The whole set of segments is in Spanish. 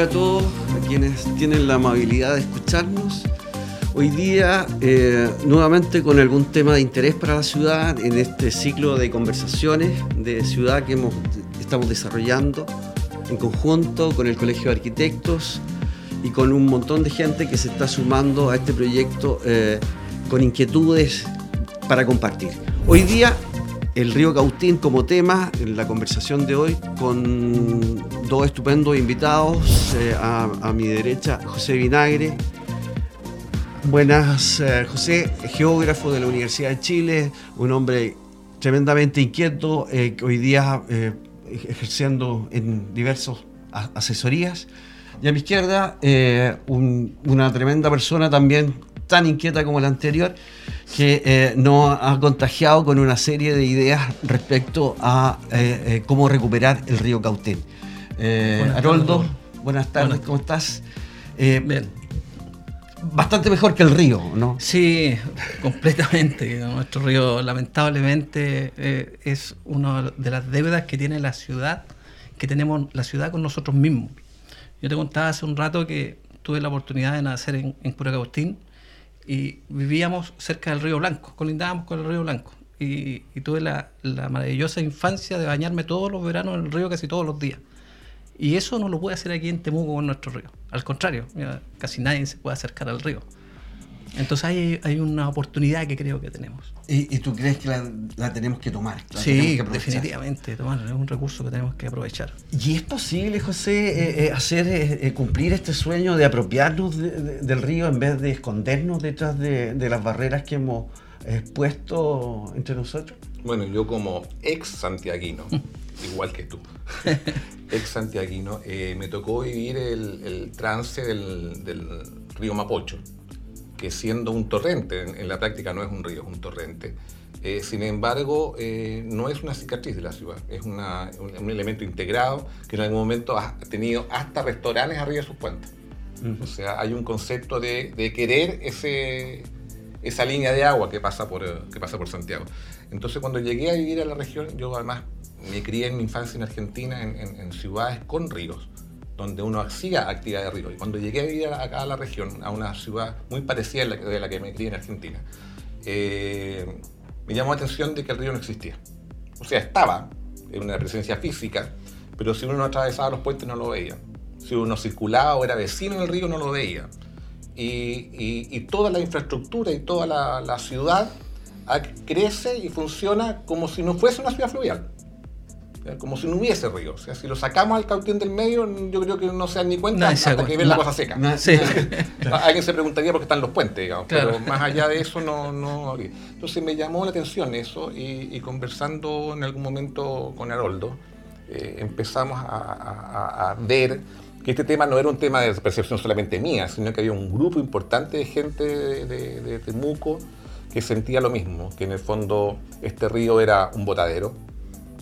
Hola a todos, a quienes tienen la amabilidad de escucharnos. Hoy día, eh, nuevamente con algún tema de interés para la ciudad, en este ciclo de conversaciones de ciudad que hemos, estamos desarrollando en conjunto con el Colegio de Arquitectos y con un montón de gente que se está sumando a este proyecto eh, con inquietudes para compartir. Hoy día el río Cautín como tema en la conversación de hoy con dos estupendos invitados. Eh, a, mi derecha, José Vinagre. Buenas, eh, José, geógrafo de la Universidad de Chile, un hombre tremendamente inquieto, eh, hoy día ejerciendo en diversas asesorías. Y a mi izquierda, una tremenda persona también tan inquieta como la anterior, que eh, nos ha contagiado con una serie de ideas respecto a eh, eh, cómo recuperar el río Cautén. Haroldo, buenas tardes, ¿cómo estás? Bien. Bastante mejor que el río, ¿no? Sí, completamente. Nuestro río, lamentablemente, es una de las deudas que tiene la ciudad, que tenemos la ciudad con nosotros mismos. Yo te contaba hace un rato que tuve la oportunidad de nacer en, en Curacaustín y vivíamos cerca del río Blanco, colindábamos con el río Blanco. Y, tuve la, maravillosa infancia de bañarme todos los veranos en el río casi todos los días. Y eso no lo puede hacer aquí en Temuco con nuestro río. Al contrario, casi nadie se puede acercar al río. Entonces hay, hay una oportunidad que creo que tenemos. ¿Y, tú crees que la, tenemos que tomar? sí, definitivamente, tomar, es un recurso que tenemos que aprovechar. ¿Y es posible, José, eh, eh, hacer eh, cumplir este sueño de apropiarnos del río en vez de escondernos detrás de, las barreras que hemos puesto entre nosotros? Bueno, yo como ex santiaguino, igual que tú, ex santiaguino, me tocó vivir el, trance del, del río Mapocho que siendo un torrente, en, la práctica no es un río, es un torrente, eh, sin embargo, eh, no es una cicatriz de la ciudad, es un, elemento integrado que en algún momento ha tenido hasta restaurantes arriba de sus puentes. O sea, hay un concepto de, querer ese, esa línea de agua que pasa, por, que pasa por Santiago. Entonces, cuando llegué a vivir a la región, yo además me crié en mi infancia en Argentina en ciudades con ríos donde uno hacía actividad de río. Y cuando llegué a vivir acá a la región, a una ciudad muy parecida a la, de la que me crié en Argentina, eh, me llamó la atención de que el río no existía. O sea, estaba en una presencia física, pero si uno atravesaba los puentes no lo veía. Si uno circulaba o era vecino del río no lo veía. Y, toda la infraestructura y toda la, la ciudad crece y funciona como si no fuese una ciudad fluvial como si no hubiese río. O sea, si lo sacamos al cautín del medio, yo creo que no se dan ni cuenta hasta que ven la cosa seca. Alguien se preguntaría por qué están los puentes, digamos, pero más allá de eso no, no Entonces me llamó la atención eso y, conversando en algún momento con Haroldo, eh, empezamos a, ver que este tema no era un tema de percepción solamente mía, sino que había un grupo importante de gente de, de Temuco que sentía lo mismo, que en el fondo este río era un botadero,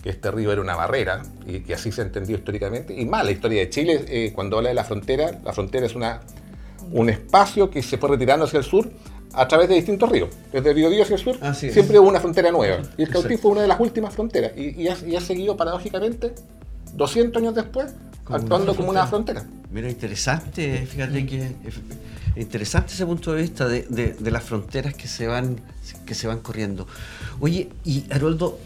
que este río era una barrera, y que así se entendió históricamente. Y más, la historia de Chile, eh, cuando habla de la frontera, la frontera es una, un espacio que se fue retirando hacia el sur a través de distintos ríos. Desde el río Díaz hacia el sur, siempre hubo una frontera nueva. Y el Cautín fue una de las últimas fronteras. Y, ha, seguido paradójicamente, 200 años después, actuando como una frontera. Mira, interesante, fíjate que interesante ese punto de vista de, de, las fronteras que se van que se van corriendo. Oye, y Haroldo,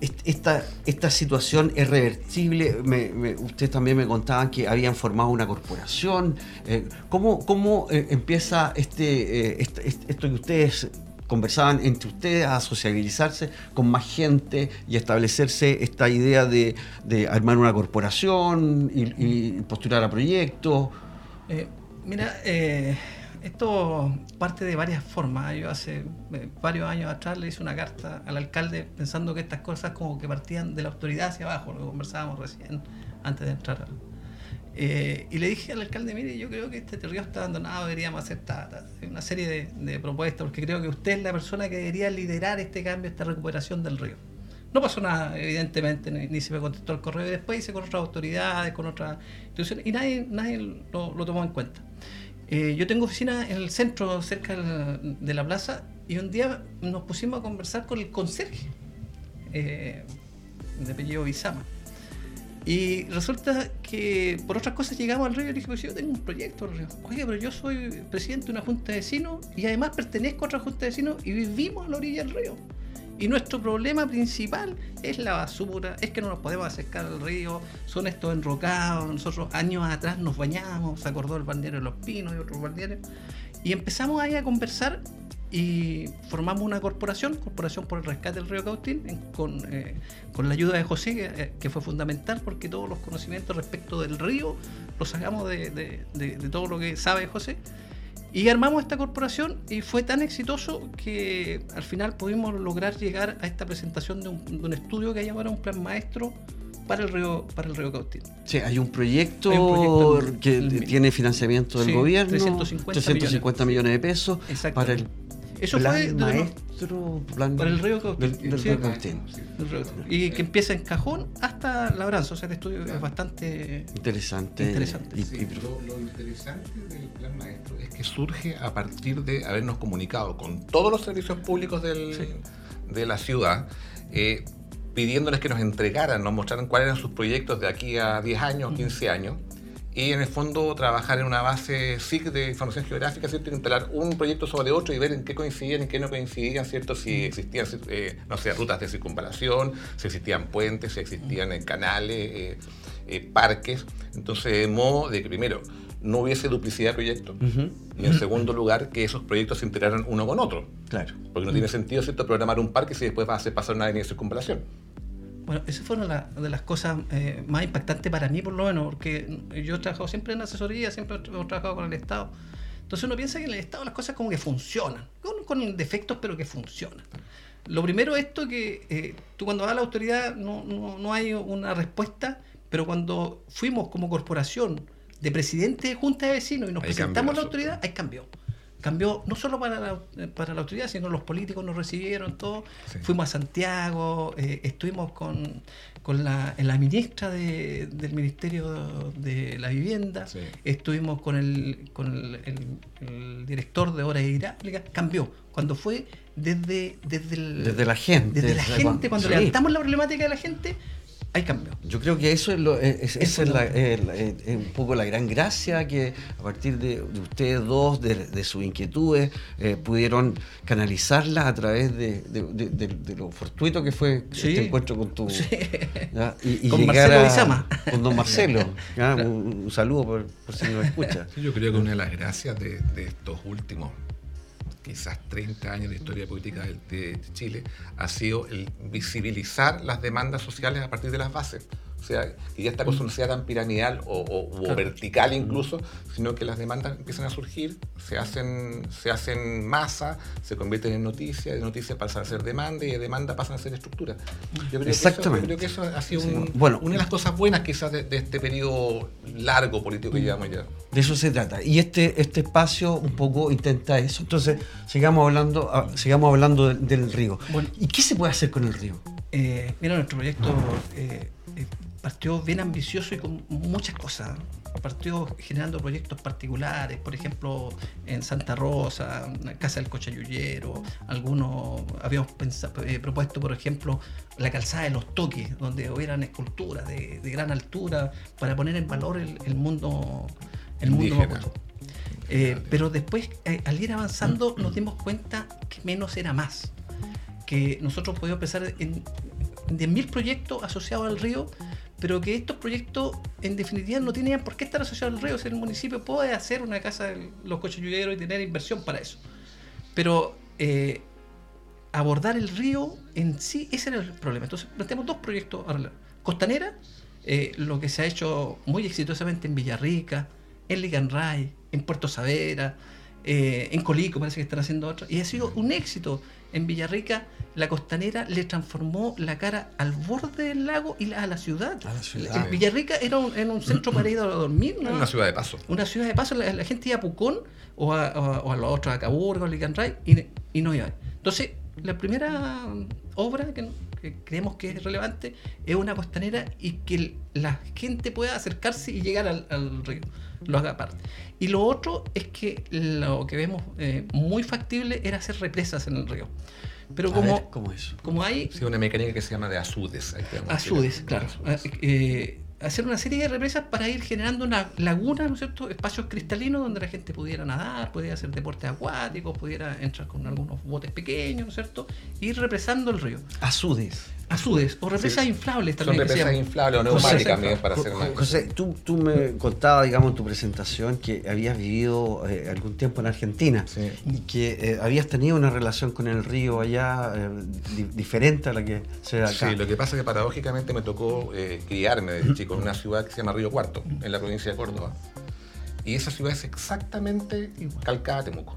esta, esta situación es reversible. ustedes también me contaban que habían formado una corporación. Eh, ¿Cómo, eh, empieza este, eh, esto que ustedes conversaban entre ustedes a sociabilizarse con más gente y establecerse esta idea de, armar una corporación y, postular a proyectos? mira, esto parte de varias formas. Yo hace eh, varios años atrás le hice una carta al alcalde pensando que estas cosas como que partían de la autoridad hacia abajo, lo conversábamos recién antes de entrar. Eh, y le dije al alcalde, mire, yo creo que este río está abandonado, deberíamos hacer una serie de, propuestas, porque creo que usted es la persona que debería liderar este cambio, esta recuperación del río. No pasó nada, evidentemente, ni, se me contestó el correo. Después hice con otras autoridades, con otras instituciones, y nadie, nadie lo tomó en cuenta. Eh, yo tengo oficina en el centro, cerca de la plaza, y un día nos pusimos a conversar con el conserje eh, de apellido Bizama. Y resulta que por otras cosas llegamos al río y dije, pues yo tengo un proyecto al río. Oye, pero yo soy presidente de una junta de vecinos y además pertenezco a otra junta de vecinos y vivimos a la orilla del río. Y nuestro problema principal es la basura, es que no nos podemos acercar al río, son estos enrocados, nosotros años atrás nos bañamos, se acordó el balneario de los pinos y otros balnearios, y empezamos ahí a conversar y formamos una corporación, Corporación por el Rescate del Río Cautín, con, eh, con, la ayuda de José, que, eh, que, fue fundamental porque todos los conocimientos respecto del río los sacamos de, de todo lo que sabe José. Y armamos esta corporación y fue tan exitoso que al final pudimos lograr llegar a esta presentación de un, de un estudio que llamara un plan maestro para el río para el río Cautín. Sí, hay un proyecto, hay un proyecto que tiene financiamiento del sí, gobierno, 350, 350 millones. millones. de pesos para el eso plan fue de maestro plan para el río Cautín. Del, del sí, río Cautín. Y que empieza en Cajón hasta Labranza. O sea, el estudio es bastante interesante. interesante. Y, y, lo, lo, interesante del plan maestro es que surge a partir de habernos comunicado con todos los servicios públicos del, sí. de la ciudad. Eh, pidiéndoles que nos entregaran, nos mostraran cuáles eran sus proyectos de aquí a 10 años, 15 años, y en el fondo trabajar en una base SIC de información geográfica, ¿cierto? instalar un proyecto sobre otro y ver en qué coincidían, en qué no coincidían, ¿cierto? Si existían, eh, no sé, rutas de circunvalación, si existían puentes, si existían eh, canales, eh, parques. Entonces, de modo de que primero no hubiese duplicidad de proyectos uh -huh. y en segundo lugar que esos proyectos se integraran uno con otro. Claro. Porque no tiene sentido, ¿cierto?, programar un parque si después va a hacer pasar una avenida de circunvalación. Bueno, esa fue una de las cosas eh, más impactantes para mí, por lo menos, porque yo he trabajado siempre en asesoría, siempre he trabajado con el Estado. Entonces uno piensa que en el Estado las cosas como que funcionan, con, con defectos, pero que funcionan. Lo primero es esto que eh, tú cuando vas a la autoridad no, no, no, hay una respuesta, pero cuando fuimos como corporación de presidente de junta de vecinos y nos ahí presentamos a la autoridad, ahí cambió cambió no solo para la, para la autoridad, sino los políticos nos recibieron, todo. Sí. Fuimos a Santiago, eh, estuvimos con, con la, la ministra de, del Ministerio de la Vivienda, sí. estuvimos con el, con el, el, el director de Obras Hidráulicas, cambió. Cuando fue desde, desde, el, desde la gente. Desde la gente, cuando, cuando sí. levantamos la problemática de la gente, hay cambio. Yo creo que eso es, lo, es, es, es, la, es, es, un poco la gran gracia que a partir de, de ustedes dos, de, de sus inquietudes, eh, pudieron canalizarlas a través de, de, lo fortuito que fue sí. este encuentro con tu... Sí. Y, y, con Marcelo a. Con don Marcelo. un, un, saludo por, por, si nos escucha. Yo creo que una de las gracias de, estos últimos quizás 30 años de historia política de, Chile, ha sido el visibilizar las demandas sociales a partir de las bases. O sea, que ya esta cosa no sea tan piramidal o, o, o claro. vertical incluso, sino que las demandas empiezan a surgir, se hacen, se hacen masa, se convierten en noticias, de noticias pasan a ser demanda y de demanda pasan a ser estructura. Yo creo, Exactamente. Que eso, yo creo que eso ha sido un, bueno, una de las cosas buenas quizás de, de, este periodo largo político que llevamos ya. De eso se trata. Y este, este espacio un poco intenta eso. Entonces, sigamos hablando, ah, sigamos hablando del, del río. Bueno, ¿Y qué se puede hacer con el río? Eh, mira, nuestro proyecto eh, eh, partió bien ambicioso y con muchas cosas. Partió generando proyectos particulares, por ejemplo, en Santa Rosa, en Casa del Cochayullero, algunos habíamos pensado, eh, propuesto, por ejemplo, la calzada de los toques, donde hubieran esculturas de, de gran altura para poner en valor el, el mundo el mundo. Eh, pero después, eh, al ir avanzando, nos dimos cuenta que menos era más. Que nosotros podíamos pensar en 10.000 proyectos asociados al río, pero que estos proyectos en definitiva no tenían por qué estar asociados al río, si el municipio puede hacer una casa de los cochayulleros y tener inversión para eso. Pero eh, abordar el río en sí, ese era el problema. Entonces planteamos dos proyectos. Costanera, eh, lo que se ha hecho muy exitosamente en Villarrica, en Liganray, en Puerto Savera, eh, en Colico parece que están haciendo otro, y ha sido un éxito. En Villarrica, la costanera le transformó la cara al borde del lago y a la ciudad. A la ciudad. En Villarrica era un, era un centro para ir a dormir. ¿no? Una ciudad de paso. Una ciudad de paso. La, la gente iba a Pucón o a, o, o a los otros, a Caburgo, a Liganray, y, y no iba. Entonces, la primera obra que, que, creemos que es relevante es una costanera y que la gente pueda acercarse y llegar al, al río lo haga aparte. Y lo otro es que lo que vemos eh, muy factible era hacer represas en el río. Pero como, ver, ¿cómo, es? como hay... Sí, una mecánica que se llama de azudes. Azudes, claro. Eh, hacer una serie de represas para ir generando una laguna, ¿no es cierto? Espacios cristalinos donde la gente pudiera nadar, pudiera hacer deportes acuáticos, pudiera entrar con algunos botes pequeños, ¿no es cierto? Ir represando el río. Azudes. Azudes, o represas Sí. inflables Son también. se represas inflables o neumáticas José, también para hacer Jo- más. José, tú, tú me contabas, digamos, en tu presentación que habías vivido eh, algún tiempo en Argentina Sí. y que eh, habías tenido una relación con el río allá eh, di- diferente a la que se da acá. Sí, lo que pasa es que paradójicamente me tocó eh, criarme desde chico en una ciudad que se llama Río Cuarto, en la provincia de Córdoba. Y esa ciudad es exactamente calcada a Temuco.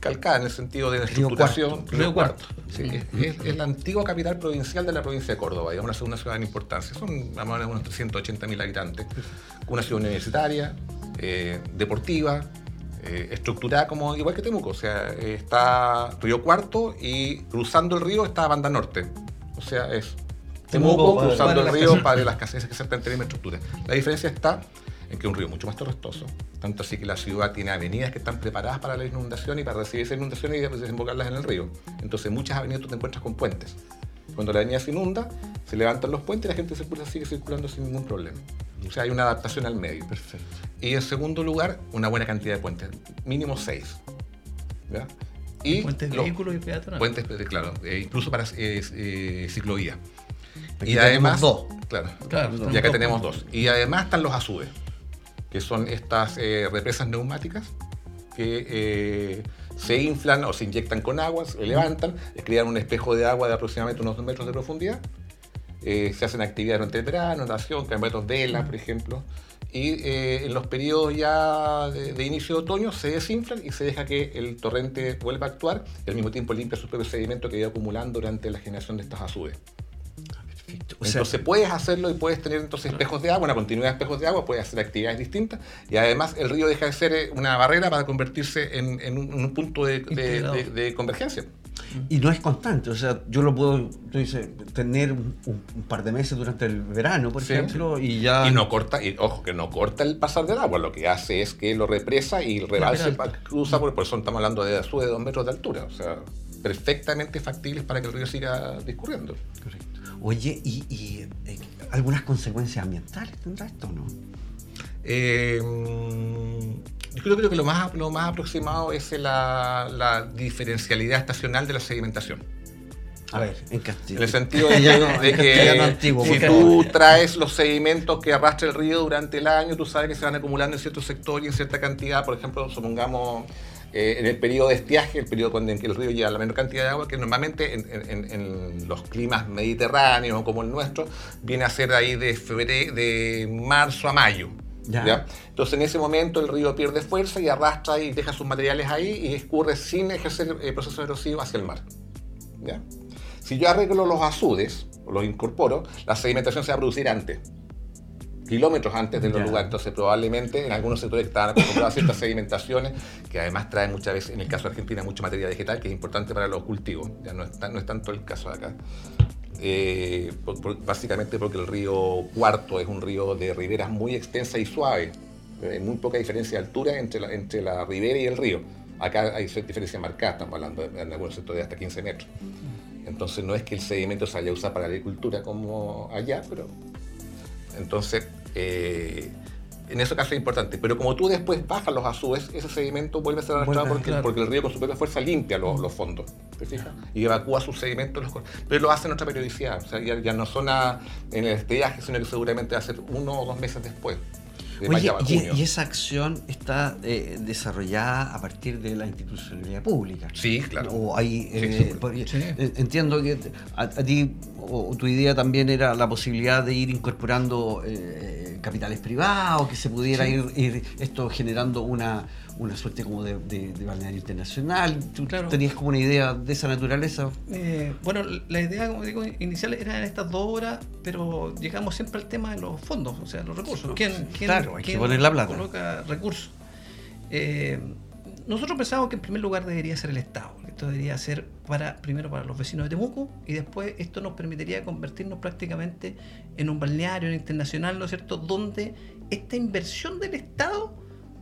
Calcada en el sentido de la Río estructuración. Río Cuarto. Sí, es, es- la antigua capital provincial de la provincia de Córdoba, digamos, una segunda ciudad en importancia. Son más o menos unos 380 mil habitantes. Una ciudad universitaria, eh, deportiva, eh, estructurada como igual que Temuco. O sea, eh, está Río Cuarto y cruzando el río está Banda Norte. O sea, es Temuco, cruzando el río para las casas, esa exactamente la misma estructura. La diferencia está en que es un río mucho más torrestoso, tanto así que la ciudad tiene avenidas que están preparadas para la inundación y para recibir esa inundación y desembocarlas en el río. Entonces, muchas avenidas tú te encuentras con puentes. Cuando la avenida se inunda, se levantan los puentes y la gente circula, sigue circulando sin ningún problema. O sea, hay una adaptación al medio. Perfecto. Y en segundo lugar, una buena cantidad de puentes, mínimo seis. ¿ya? Y Puentes de los vehículos y peatonales. puentes, eh, claro, eh, incluso para eh, eh, ciclovía. Aquí y además, dos. claro, Claro, y acá tenemos dos. Y además están los azudes, que son estas eh, represas neumáticas que eh, se inflan o se inyectan con agua, se levantan, crean un espejo de agua de aproximadamente unos 2 metros de profundidad. Eh, se hacen actividades durante el verano, natación, campeonatos de vela, por ejemplo. Y eh, en los periodos ya de, de inicio de otoño se desinflan y se deja que el torrente vuelva a actuar y al mismo tiempo limpia su propio sedimento que ha ido acumulando durante la generación de estas azudes. Perfecto. O sea, Entonces puedes hacerlo y puedes tener entonces espejos de agua, una continuidad de espejos de agua, puedes hacer actividades distintas y además el río deja de ser eh, una barrera para convertirse en, en un, punto de, de- Integrado. de- de convergencia. y no es constante, o sea, yo lo puedo, tú dices, tener un, par de meses durante el verano, por Sí. ejemplo, y ya... Y no corta, y ojo, que no corta el pasar del agua, lo que hace es que lo represa y el rebalse cruza, por, por eso estamos hablando de sube de dos metros de altura, o sea, perfectamente factibles para que el río siga discurriendo. Correcto. Oye, ¿y, y, eh, algunas consecuencias ambientales tendrá esto o no? Eh, yo creo, creo que lo más, lo más aproximado es la, la diferencialidad estacional de la sedimentación. A ver, en Castillo. En el sentido de, que- de antiguo, si tú favor. traes los sedimentos que arrastra el río durante el año, tú sabes que se van acumulando en cierto sector y en cierta cantidad. Por ejemplo, supongamos eh, en el periodo de estiaje, el periodo cuando en que el río lleva la menor cantidad de agua, que normalmente en, en- en los climas mediterráneos como el nuestro, viene a ser ahí de, febrero, de marzo a mayo. Ya. ¿ya? Entonces en ese momento el río pierde fuerza y arrastra y deja sus materiales ahí y escurre sin ejercer el proceso erosivo hacia el mar. ¿ya? Si yo arreglo los azudes, o los incorporo, la sedimentación se va a producir antes, kilómetros antes de los lugares. Entonces, probablemente en algunos sectores estaban acostumbrados a ciertas sedimentaciones, que además traen muchas veces, en el caso de Argentina, mucha materia vegetal, que es importante para los cultivos. Ya no es, tan- no es tanto el caso de acá. Eh, por- por- básicamente porque el río Cuarto es un río de riberas muy extensa y suave. Hay muy poca diferencia de altura entre la, entre la ribera y el río. Acá hay diferencia marcada, estamos hablando de, en algunos sectores de hasta 15 metros. Entonces no es que el sedimento se haya usado para la agricultura como allá, pero entonces eh, en ese caso es importante. Pero como tú después bajas los azúes, ese sedimento vuelve a ser arrastrado porque, claro. porque el río con su propia fuerza limpia los, los fondos. ¿Te fijas? Y evacúa sus sedimentos. Los, pero lo hace en otra periodicidad. O sea, ya, ya no son a- en el estiaje, sino que seguramente va a ser uno o dos meses después. De Oye, a y, esa acción está eh, desarrollada a partir de la institucionalidad pública. Sí, claro. O hay, eh, sí. porque, Sí. eh, entiendo que a, a ti o, o tu idea también era la posibilidad de ir incorporando eh, capitales privados, que se pudiera Sí. ir, ir esto generando una, una suerte como de, de- de balneario internacional. ¿Tú Claro. tenías como una idea de esa naturaleza? Eh, bueno, la idea, como digo, inicial era en estas dos horas, pero llegamos siempre al tema de los fondos, o sea, los recursos. ¿Quién, quién- Claro, hay que quién poner la plata. Coloca recursos. Eh, nosotros pensamos que en primer lugar debería ser el Estado. Esto debería ser para primero para los vecinos de Temuco y después esto nos permitiría convertirnos prácticamente en un balneario internacional, ¿no es cierto?, donde esta inversión del Estado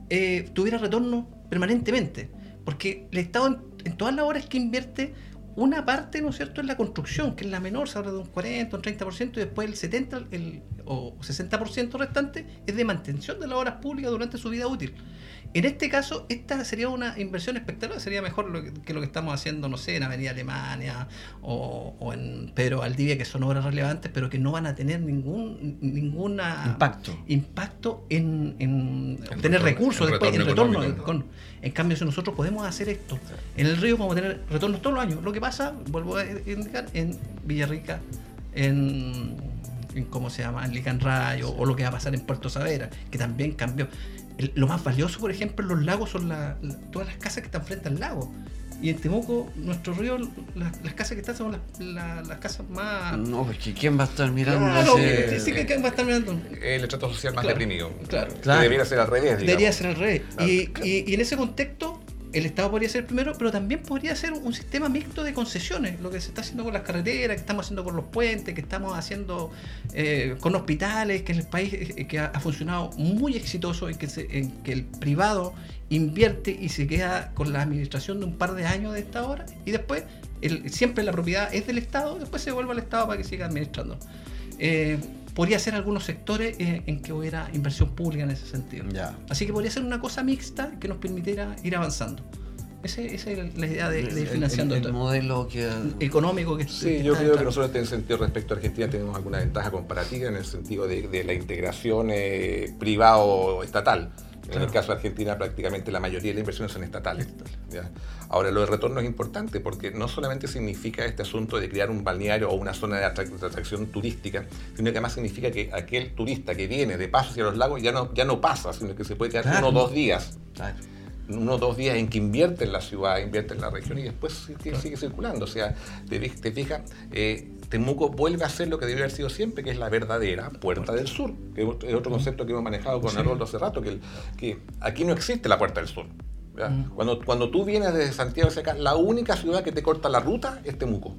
eh, tuviera retorno permanentemente. Porque el Estado en, en todas las horas que invierte, una parte, ¿no es cierto?, es la construcción, que es la menor, se habla de un 40, un 30%, y después el 70%, el o 60% restante es de mantención de las obras públicas durante su vida útil. En este caso, esta sería una inversión espectacular, sería mejor lo que, lo que estamos haciendo, no sé, en Avenida Alemania o, en Pedro Valdivia, que son obras relevantes, pero que no van a tener ningún ninguna impacto, impacto en, obtener recursos después, en retorno. en cambio, si nosotros podemos hacer esto, en el río vamos a tener retornos todos los años. Lo que pasa, vuelvo a indicar, en Villarrica, en, en ¿cómo se llama? En Licanray o, o lo que va a pasar en Puerto Savera, que también cambió lo más valioso, por ejemplo, en los lagos son todas las casas que están frente al lago. Y en Temuco, nuestro río, las, casas que están son las, casas más. No, porque ¿quién va a estar mirando? Claro, sí, que ¿quién va a estar mirando? El estrato social más deprimido. Claro. Debería ser al revés. Debería ser al revés. y, y, en ese contexto, el Estado podría ser primero, pero también podría ser un sistema mixto de concesiones, lo que se está haciendo con las carreteras, que estamos haciendo con los puentes, que estamos haciendo eh, con hospitales, que en el país eh, que ha, funcionado muy exitoso y que, en que el privado invierte y se queda con la administración de un par de años de esta hora y después siempre la propiedad es del Estado, después se vuelve al Estado para que siga administrando. Eh, podría ser algunos sectores eh, en que hubiera inversión pública en ese sentido. Así que podría ser una cosa mixta que nos permitiera ir avanzando. esa es la idea de, ir financiando el, modelo que, económico que Sí, yo creo que nosotros en ese sentido respecto a Argentina tenemos alguna ventaja comparativa en el sentido de, la integración eh, privado-estatal. En el caso de Argentina, prácticamente la mayoría de las inversiones son estatales. Ahora, lo de retorno es importante porque no solamente significa este asunto de crear un balneario o una zona de, atracción turística, sino que además significa que aquel turista que viene de paso hacia los lagos ya no, ya no pasa, sino que se puede quedar uno o dos días. Uno o dos días en que invierte en la ciudad, invierte en la región y después sigue, circulando. O sea, te, te fijas, eh, Temuco vuelve a ser lo que debe haber sido siempre, que es la verdadera puerta del sur, que es otro concepto que hemos manejado con Arnoldo hace rato, que, que aquí no existe la puerta del sur. Cuando, cuando tú vienes desde Santiago hacia acá, la única ciudad que te corta la ruta es Temuco.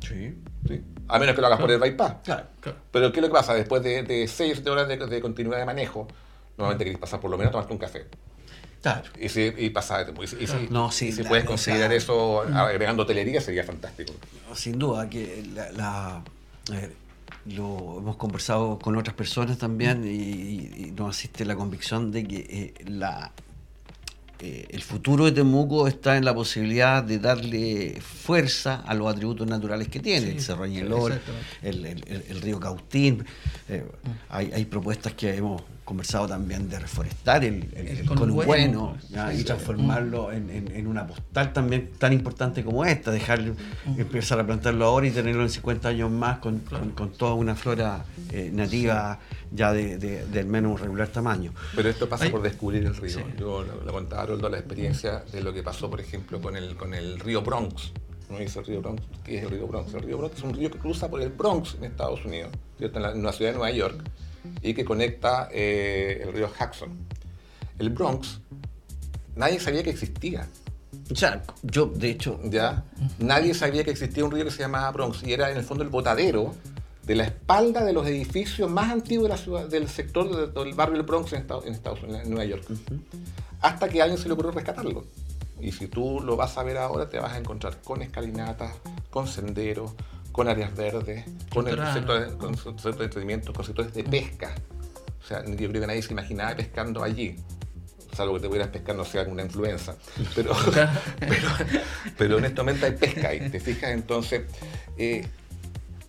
Sí. ¿Sí? A menos que lo hagas por el bypass. Claro, Pero ¿qué es lo que pasa? Después de, de 6 horas de, de, continuidad de manejo, nuevamente querés pasar por lo menos a tomarte un café. Claro. Y si, y pasar, y si, no, sí, si puedes considerar eso agregando hotelería sería fantástico. Sin duda, que la, lo hemos conversado con otras personas también y, nos asiste la convicción de que eh, la, eh, el futuro de Temuco está en la posibilidad de darle fuerza a los atributos naturales que tiene, el Cerro Añelor, el, el, río Cautín. Eh, hay, hay propuestas que hemos conversado también de reforestar el, el, bueno y transformarlo en, una postal también tan importante como esta, dejar empezar a plantarlo ahora y tenerlo en 50 años más con, toda una flora eh, nativa ya de, del menos regular tamaño. Pero esto pasa por descubrir el río. Yo le contaba a Roldo la experiencia de lo que pasó, por ejemplo, con el, con el río Bronx. ¿No dice el río Bronx? ¿Qué es el río Bronx? El río Bronx es un río que cruza por el Bronx en Estados Unidos, en, la, en la ciudad de Nueva York y que conecta eh, el río Jackson. El Bronx, nadie sabía que existía. O sea, yo, de hecho... ¿Ya? Nadie sabía que existía un río que se llamaba Bronx y era en el fondo el botadero de la espalda de los edificios más antiguos de la ciudad, del sector del barrio del Bronx en Estados, Unidos, en Nueva York. Hasta que a alguien se le ocurrió rescatarlo. Y si tú lo vas a ver ahora, te vas a encontrar con escalinatas, con senderos, con áreas verdes, con el sector de, con de entretenimiento, con sectores de pesca. O sea, yo creo que nadie se imaginaba pescando allí. Salvo que te pudieras pescar, no sea alguna influenza. Pero, pero, pero, honestamente hay pesca ahí, ¿te fijas? Entonces, eh,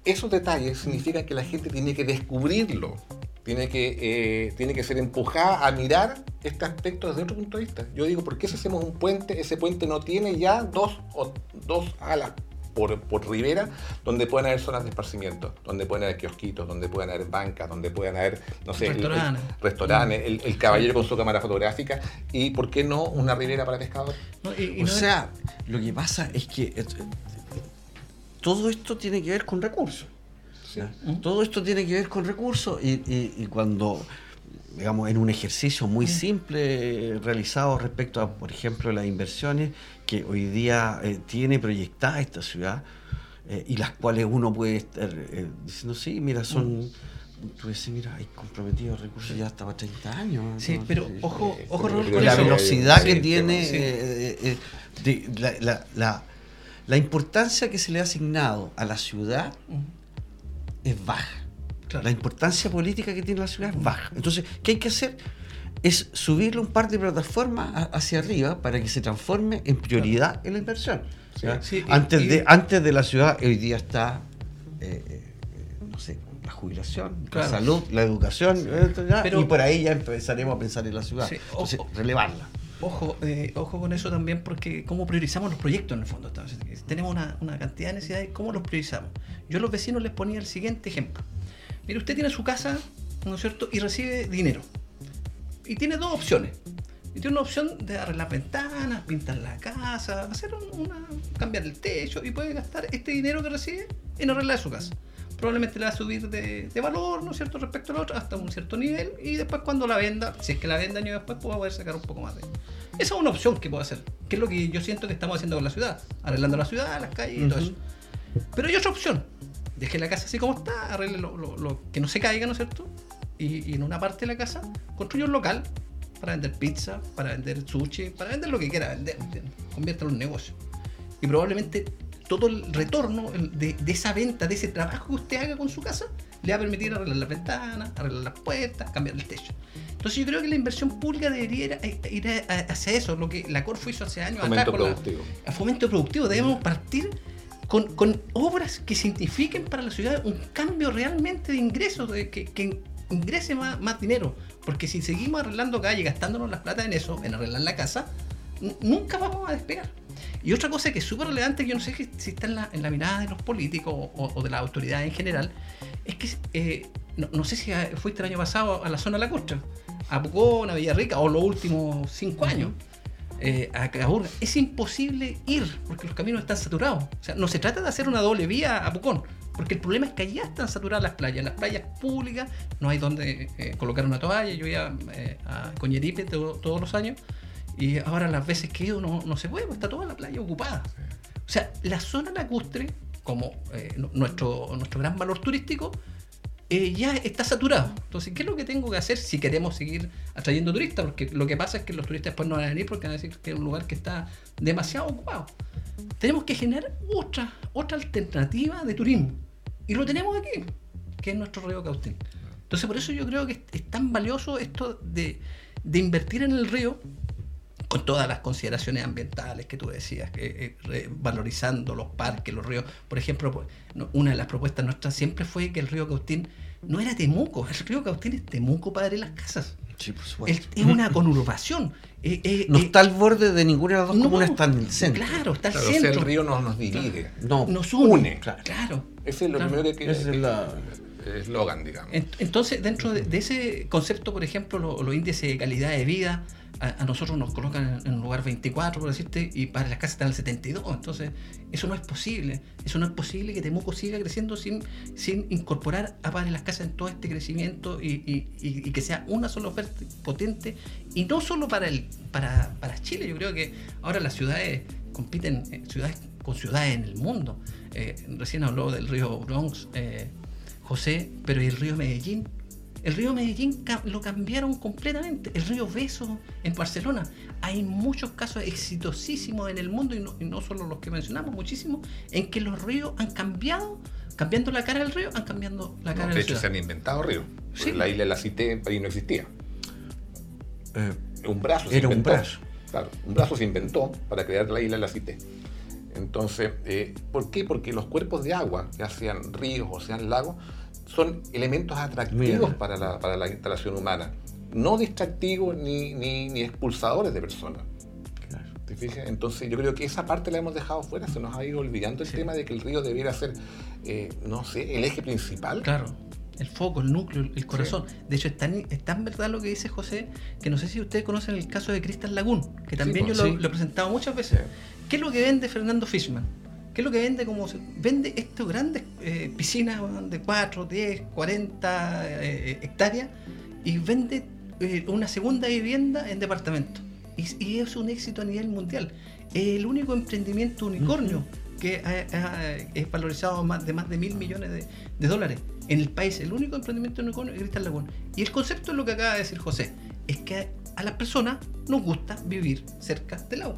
esos detalles significan que la gente tiene que descubrirlo, tiene que, eh, tiene que ser empujada a mirar este aspecto desde otro punto de vista. Yo digo, ¿por qué si hacemos un puente, ese puente no tiene ya dos, o, dos alas por, por ribera, donde pueden haber zonas de esparcimiento, donde pueden haber kiosquitos, donde pueden haber bancas, donde pueden haber, no sé, restaurantes, el, caballero con su cámara fotográfica y, ¿por qué no, una ribera para pescadores? o sea, lo que pasa es que eh, todo esto tiene que ver con recursos. Todo esto tiene que ver con recursos y, y cuando digamos, en un ejercicio muy simple realizado respecto a, por ejemplo, las inversiones que hoy día eh, tiene proyectada esta ciudad eh, y las cuales uno puede estar eh, diciendo, sí, mira, son... Mm. Tú decís, mira, hay comprometidos recursos ya hasta para 30 años. Sí, pero ojo, ojo, La velocidad que tiene, la, la, la, importancia que se le ha asignado a la ciudad es baja. La importancia política que tiene la ciudad es baja. Entonces, ¿qué hay que hacer? Es subirle un par de plataformas hacia arriba para que se transforme en prioridad en la inversión. antes, de, antes de la ciudad, hoy día está, eh, eh, no sé, la jubilación, la salud, la educación, y por ahí ya empezaremos a pensar en la ciudad. Entonces, relevarla. Ojo, eh, ojo con eso también, porque cómo priorizamos los proyectos en el fondo. Tenemos una, una cantidad de necesidades, ¿cómo los priorizamos? Yo a los vecinos les ponía el siguiente ejemplo. Mire, usted tiene su casa, ¿no es cierto? Y recibe dinero. Y tiene dos opciones. Y tiene una opción de arreglar ventanas, pintar la casa, hacer una, cambiar el techo y puede gastar este dinero que recibe en arreglar su casa. Probablemente le va a subir de, valor, ¿no es cierto?, respecto al otro, hasta un cierto nivel. Y después cuando la venda, si es que la venda año después, pues va a poder sacar un poco más de Esa es una opción que puede hacer, que es lo que yo siento que estamos haciendo con la ciudad, arreglando la ciudad, las calles y todo eso. Pero hay otra opción, deje la casa así como está, arregle lo, que no se caiga, ¿no es cierto? Y, en una parte de la casa construye un local para vender pizza, para vender sushi, para vender lo que quiera vender, conviértelo en un negocio. Y probablemente todo el retorno de, esa venta, de ese trabajo que usted haga con su casa, le va a permitir arreglar las ventanas, arreglar las puertas, cambiar el techo. Entonces yo creo que la inversión pública debería ir, hacia eso, lo que la Corfo hizo hace años fomento productivo. a fomento productivo. Debemos partir con, obras que signifiquen para la ciudad un cambio realmente de ingresos, de que, ingrese más, más, dinero. Porque si seguimos arreglando calle, gastándonos las plata en eso, en arreglar la casa, nunca vamos a despegar. Y otra cosa que es súper relevante, que yo no sé si está en la, en la mirada de los políticos o, de la autoridad en general, es que eh, no, sé si fuiste el año pasado a la zona de la costa, a Pucón, a Villarrica, o los últimos cinco años eh, a Caburga, es imposible ir porque los caminos están saturados. O sea, no se trata de hacer una doble vía a Pucón, porque el problema es que allá están saturadas las playas. Las playas públicas no hay donde eh, colocar una toalla. Yo iba eh, a Coñeripe todos los años y ahora las veces que he ido no, no se puede, está toda la playa ocupada. O sea, la zona lacustre, como eh, nuestro, nuestro gran valor turístico, eh, ya está saturado. Entonces, ¿qué es lo que tengo que hacer si queremos seguir atrayendo turistas? Porque lo que pasa es que los turistas después no van a venir porque van a decir que es un lugar que está demasiado ocupado. Tenemos que generar otra, otra alternativa de turismo. Y lo tenemos aquí, que es nuestro río Cautín. Entonces, por eso yo creo que es tan valioso esto de, de invertir en el río con todas las consideraciones ambientales que tú decías, eh, valorizando los parques, los ríos. Por ejemplo, pues, una de las propuestas nuestras siempre fue que el río Cautín no era Temuco, el río Cautín es Temuco, padre, las casas. Sí, por supuesto. Es, una conurbación. Eh, eh, no está al borde de ninguna de las dos comunas, está en el centro. Claro, está al centro. el río no nos divide. No, nos une. claro. Ese es lo primero que... es eslogan, digamos. Entonces, dentro de, ese concepto, por ejemplo, los índices de calidad de vida, a, nosotros nos colocan en, un lugar 24, por decirte, y para las casas están al 72. Entonces, eso no es posible. Eso no es posible que Temuco siga creciendo sin, sin incorporar a Padre las casas en todo este crecimiento y, que sea una sola oferta potente. Y no solo para, el, para, para Chile, yo creo que ahora las ciudades compiten eh, ciudades con ciudades en el mundo. Eh, recién habló del río Bronx, eh, José, pero ¿y el río Medellín? El río Medellín lo cambiaron completamente. El río Beso en Barcelona. Hay muchos casos exitosísimos en el mundo, y no, solo los que mencionamos, muchísimos, en que los ríos han cambiado, cambiando la cara del río, han cambiado la cara de del río. De hecho, se han inventado ríos. La isla de la Cité ahí no existía. Eh, un brazo se inventó. Un brazo. Claro, un brazo se inventó para crear la isla de la Cité. Entonces, eh, ¿por qué? Porque los cuerpos de agua, ya sean ríos o sean lagos, son elementos atractivos para la, para la, instalación humana, no distractivos ni, ni, expulsadores de personas. ¿Te fijas? Entonces yo creo que esa parte la hemos dejado fuera, se nos ha ido olvidando el tema de que el río debiera ser, eh, no sé, el eje principal. Claro, el foco, el núcleo, el corazón. De hecho, es tan, verdad lo que dice José, que no sé si ustedes conocen el caso de Crystal Lagoon, que también pues, yo lo, he presentado muchas veces. ¿Qué es lo que vende Fernando Fishman? ¿Qué es lo que vende? Como vende estas grandes eh, piscinas de 4, 10, 40 hectáreas y vende eh, una segunda vivienda en departamento. Y, es un éxito a nivel mundial. Es el único emprendimiento unicornio que es valorizado más de más de mil millones de, dólares en el país. El único emprendimiento unicornio es Cristal Laguna. Y el concepto es lo que acaba de decir José, es que a las personas nos gusta vivir cerca del agua.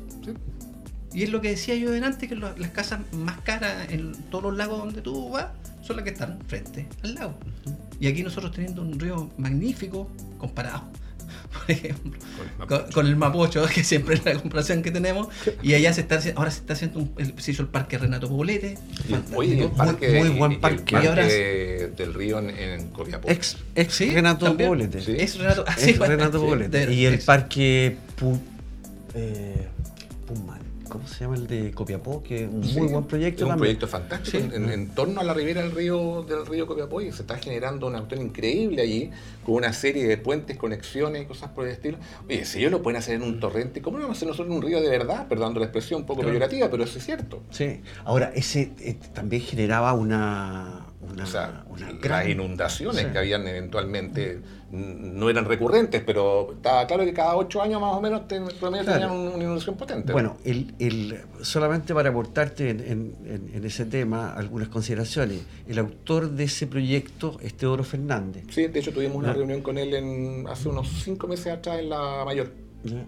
Y es lo que decía yo delante, que las casas más caras en todos los lagos donde tú vas son las que están frente al lago. Y aquí nosotros teniendo un río magnífico comparado, por ejemplo, con, el Mapocho, que siempre es la comparación que tenemos, y allá se está haciendo, ahora se está haciendo un, se hizo el parque Renato Poblete, Oye, el parque, muy, buen parque, el parque del río en, en Copiapó. Ex, ex Renato Poblete. ¿Sí? Ex Renato, ah, Renato Poblete. y el parque eh, Puman. ¿Cómo se llama el de Copiapó? Que es un muy buen proyecto. Es un proyecto fantástico en, torno a la ribera del río, del río Copiapó y se está generando una cuestión increíble allí, con una serie de puentes, conexiones y cosas por el estilo. Oye, si ellos lo pueden hacer en un torrente, ¿cómo no vamos a hacer nosotros en un río de verdad? Perdón la expresión un poco peyorativa, pero eso es cierto. Sí, ahora ese eh, también generaba una o sea, las inundaciones que habían eventualmente no eran recurrentes, pero estaba claro que cada ocho años más o menos tenían una inundación potente. Bueno, el, solamente para aportarte en, ese tema algunas consideraciones, el autor de ese proyecto es Teodoro Fernández. Sí, de hecho tuvimos una reunión con él en, hace unos cinco meses atrás en la mayor.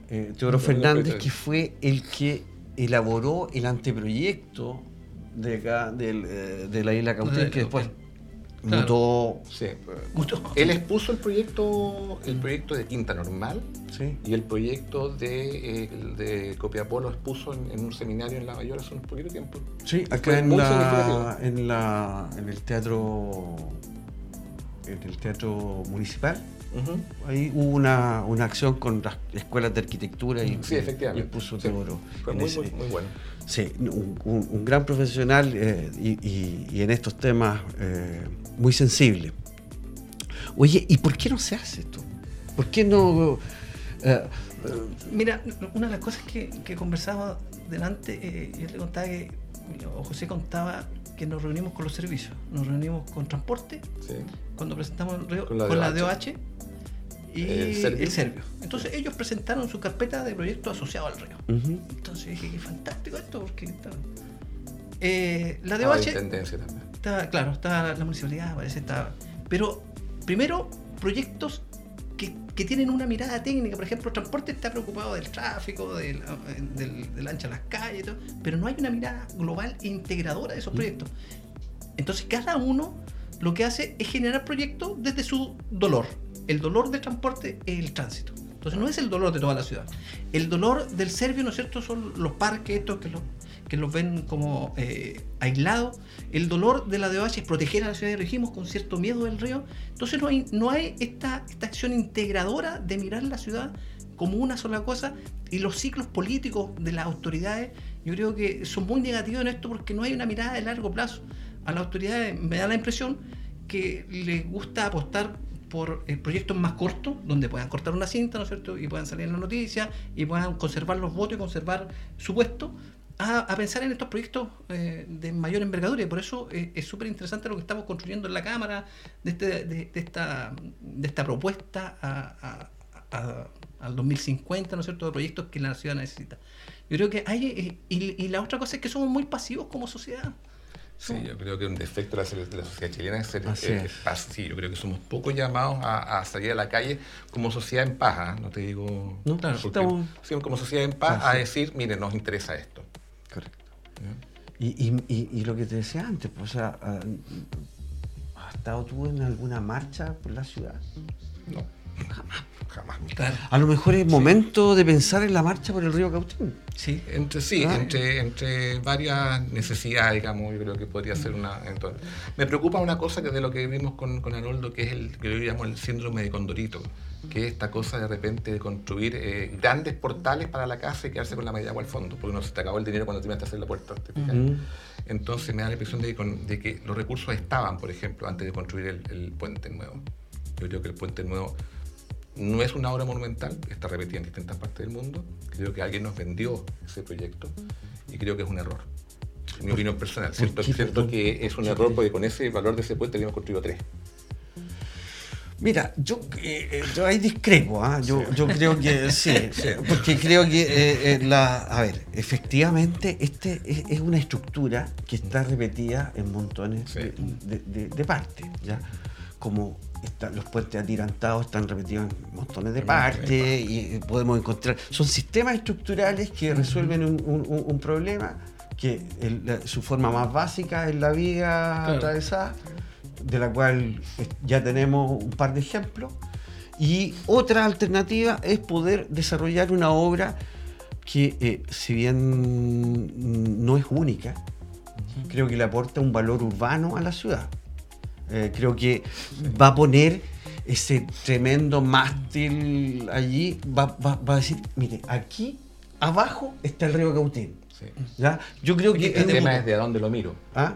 Eh, Teodoro Fernández, que fue el que elaboró el anteproyecto de acá, eh, de la isla Cautín, que después mutó. Sí. Él expuso el proyecto, el proyecto de Quinta Normal y el proyecto de, eh, de Copiapó lo expuso en, un seminario en La Mayor hace un poquito tiempo. Sí, acá en la, en la, en el teatro en el teatro municipal. Ahí hubo una, una, acción con las escuelas de arquitectura y, sí, efectivamente. y puso Teodoro. Fue muy, muy bueno. Sí, un, gran profesional eh, y, en estos temas eh, muy sensible. Oye, ¿y por qué no se hace esto? ¿Por qué no...? Eh, Mira, una de las cosas que, que conversaba delante, yo le contaba que, o José contaba que nos reunimos con los servicios, nos reunimos con transporte, cuando presentamos el con la, DOH y el Servio. Entonces ellos presentaron su carpeta de proyectos asociados al río. Entonces dije, qué fantástico esto, porque eh, la DOH... Está, claro, está la municipalidad, parece está... Pero primero, proyectos que, que, tienen una mirada técnica. Por ejemplo, el transporte está preocupado del tráfico, del, del, ancha de las calles, todo, pero no hay una mirada global integradora de esos proyectos. Entonces cada uno lo que hace es generar proyectos desde su dolor el dolor del transporte es el tránsito. Entonces no es el dolor de toda la ciudad. El dolor del serbio, ¿no es cierto?, son los parques estos que los, que los ven como eh, aislados. El dolor de la DOH es proteger a la ciudad de Regimos con cierto miedo del río. Entonces no hay, no hay esta, esta acción integradora de mirar la ciudad como una sola cosa y los ciclos políticos de las autoridades yo creo que son muy negativos en esto porque no hay una mirada de largo plazo. A las autoridades me da la impresión que les gusta apostar por eh, proyectos más cortos, donde puedan cortar una cinta, ¿no es cierto? Y puedan salir en la noticia y puedan conservar los votos y conservar su puesto, a, pensar en estos proyectos eh, de mayor envergadura. Y por eso eh, es súper interesante lo que estamos construyendo en la Cámara de, este, esta, de esta propuesta al 2050, ¿no es cierto?, de proyectos que la ciudad necesita. Yo creo que hay, y la otra cosa es que somos muy pasivos como sociedad. Sí, yo creo que un defecto de la, sociedad chilena es ser eh, sí, yo creo que somos poco llamados a, salir a la calle como sociedad en paz, ¿ah? no te digo... No, claro, estamos... como sociedad en paz a decir, mire, nos interesa esto. Correcto. Y, y, y, lo que te decía antes, pues, o sea, ah, ¿has estado tú en alguna marcha por la ciudad? No. Jamás. A lo mejor es momento de pensar en la marcha por el río Cautín. Sí, entre sí, ah. entre, entre varias necesidades, digamos, yo creo que podría ser una. Entonces, me preocupa una cosa que de lo que vimos con, con Haroldo, que es el que yo llamo el síndrome de Condorito, que es esta cosa de repente de construir eh, grandes portales para la casa y quedarse con la media agua al fondo, porque no se te acabó el dinero cuando te a hacer la puerta. Entonces me da la impresión de, de, que los recursos estaban, por ejemplo, antes de construir el, el puente nuevo. Yo creo que el puente nuevo no es una obra monumental, está repetida en distintas partes del mundo. Creo que alguien nos vendió ese proyecto y creo que es un error. En mi opinión personal. Siento, que es un error porque con ese valor de ese puente habíamos construido tres. Mira, yo, eh, eh, yo ahí discrepo, ¿ah? yo, yo, creo que sí, porque creo que eh, la, a ver, efectivamente este es, una estructura que está repetida en montones de, de, de partes, ¿ya? Como los puentes atirantados están repetidos en montones de partes y podemos encontrar. Son sistemas estructurales que resuelven un, problema que el- la- su forma más básica es la vía Claro. atravesada, de la cual ya tenemos un par de ejemplos. Y otra alternativa es poder desarrollar una obra que, eh, si bien no es única, creo que le aporta un valor urbano a la ciudad. Eh, creo que va a poner ese tremendo mástil allí, va, va- va a decir, mire, aquí abajo está el río Cautín. Sí. ¿ya? Yo creo que... El tema es de dónde lo miro. ¿Ah?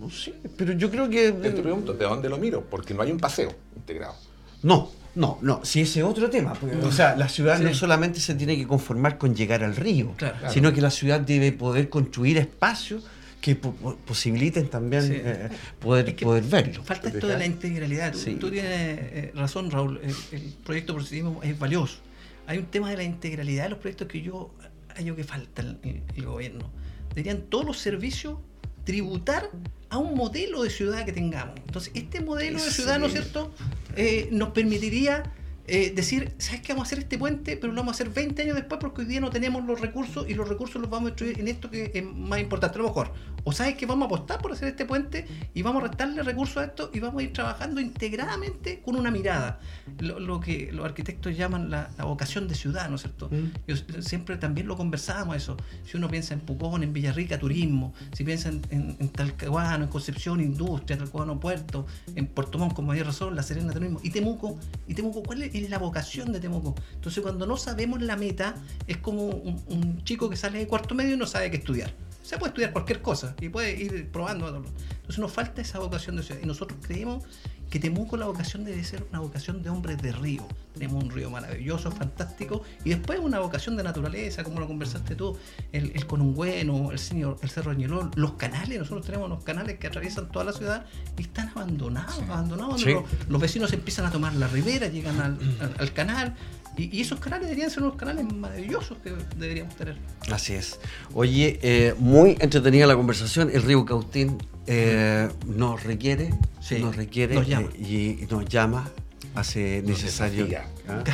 No sé, pero yo creo que... Yo te pregunto, ¿de dónde lo miro? Porque no hay un paseo integrado. No, no, no, si ese es otro tema. porque, o sea, la ciudad no solamente se tiene que conformar con llegar al río, Claro. sino que la ciudad debe poder construir espacios que po- po- posibiliten también Sí. eh, poder, Es que poder verlo. Falta ¿Te esto de la integralidad. Tú, Sí. tú tienes eh, razón, Raúl. El, el proyecto positivismo es valioso. Hay un tema de la integralidad de los proyectos que yo hallo que falta el, el- el gobierno. Deberían todos los servicios tributar a un modelo de ciudad que tengamos. Entonces, este modelo de ciudad, ¿no es cierto?, Eh, nos permitiría eh, decir, ¿sabes qué? Vamos a hacer este puente, pero lo vamos a hacer 20 años después porque hoy día no tenemos los recursos y los recursos los vamos a destruir en esto que es más importante. A lo mejor, o sabes que vamos a apostar por hacer este puente y vamos a restarle recursos a esto y vamos a ir trabajando integradamente con una mirada. Lo, lo que los arquitectos llaman la, la vocación de ciudad, ¿no es cierto? Mm. Yo siempre también lo conversábamos eso. Si uno piensa en Pucón, en Villarrica, turismo, si piensa en, en, en Talcahuano, en Concepción, industria, Talcahuano, puerto, en Puerto Montt, con mayor razón, La Serena, turismo, y Temuco, y Temuco, ¿cuál es la vocación de Temuco? Entonces, cuando no sabemos la meta, es como un, un chico que sale de cuarto medio y no sabe qué estudiar. Se puede estudiar cualquier cosa y puede ir probando. Entonces nos falta esa vocación de ciudad. Y nosotros creemos que Temuco la vocación debe ser una vocación de hombres de río. Tenemos un río maravilloso, fantástico, y después una vocación de naturaleza, como lo conversaste tú, el, el Conungüeno, el, señor, el Cerro Ñelol, los canales, nosotros tenemos unos canales que atraviesan toda la ciudad y están abandonados, abandonados. Sí. Los, los vecinos empiezan a tomar la ribera, llegan al, al- al canal, y, y esos canales deberían ser unos canales maravillosos que deberíamos tener. Así es. Oye, eh, muy entretenida la conversación. El río Cautín eh, nos requiere, Sí, nos requiere nos llama. eh, y nos llama. Hace Nos necesario. desafía. ¿ah?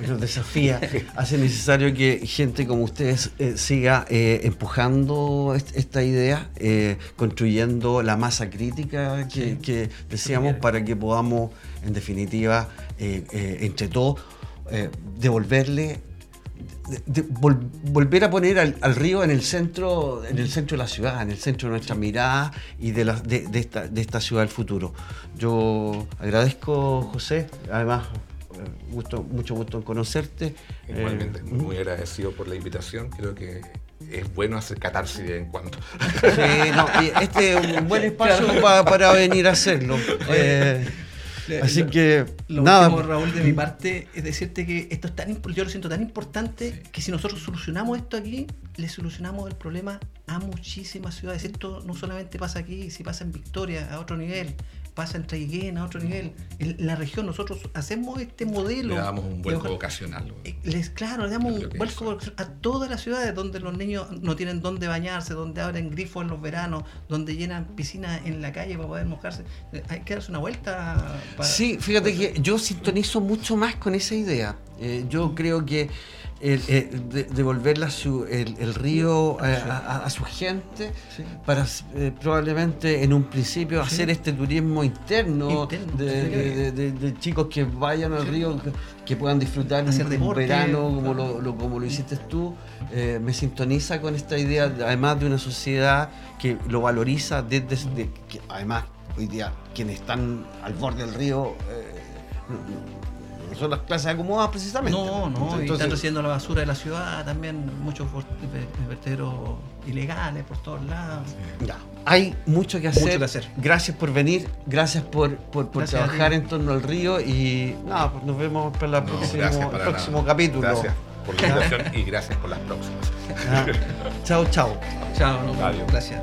nos desafía. Hace necesario que gente como ustedes eh, siga eh, empujando est- esta idea, eh, construyendo la masa crítica que, Sí. que decíamos para que podamos, en definitiva, eh, eh, entre todos, eh, devolverle de- de vol- volver a poner al, al río en el centro en el centro de la ciudad en el centro de nuestra mirada y de, la- de, de esta, de esta ciudad del futuro yo agradezco José además eh, gusto, mucho gusto en conocerte Igualmente, Eh, muy agradecido por la invitación. Creo que es bueno hacer catarsis de vez en cuando. sí, no, este es un buen espacio pa- para venir a hacerlo Eh, así Lo- que Lo nada último, Raúl, de mi parte, es decirte que esto es tan yo lo siento tan importante que si nosotros solucionamos esto aquí, le solucionamos el problema a muchísimas ciudades. Esto no solamente pasa aquí, si pasa en Victoria a otro nivel, pasa en Traiguén a otro nivel. En la región nosotros hacemos este modelo. Le damos un vuelco vocacional. eh, Les, claro, le damos un vuelco eso. a todas las ciudades donde los niños no tienen dónde bañarse, donde abren grifos en los veranos, donde llenan piscinas en la calle para poder mojarse. Eh, Hay que darse una vuelta. Para, Sí, fíjate que yo sintonizo mucho más con esa idea. Eh, yo creo que el, eh, de- devolverle su- el, el río eh, a, a- a su gente Sí. para eh, probablemente en un principio Sí. hacer este turismo interno, Interno, de, de- de- chicos que vayan al Sí. río, que, que puedan disfrutar Hacer un deporte, verano como claro. lo, lo- como lo hiciste tú. Eh, me sintoniza con esta idea, de- además de una sociedad que lo valoriza desde, de- que además hoy día quienes están al borde del río eh, no- no son las clases acomodadas precisamente. No, no, y Entonces- están recibiendo la basura de la ciudad también, muchos vertederos ilegales por todos lados. Ya, hay mucho que hacer. Mucho que hacer. Gracias por venir, gracias por, por, por Gracias trabajar en torno al río y nada, pues nos vemos para la No, próximo, gracias el próximo nada. capítulo. Gracias por la invitación y gracias por las próximas. Ah, chao, chao. Chao, no, gracias.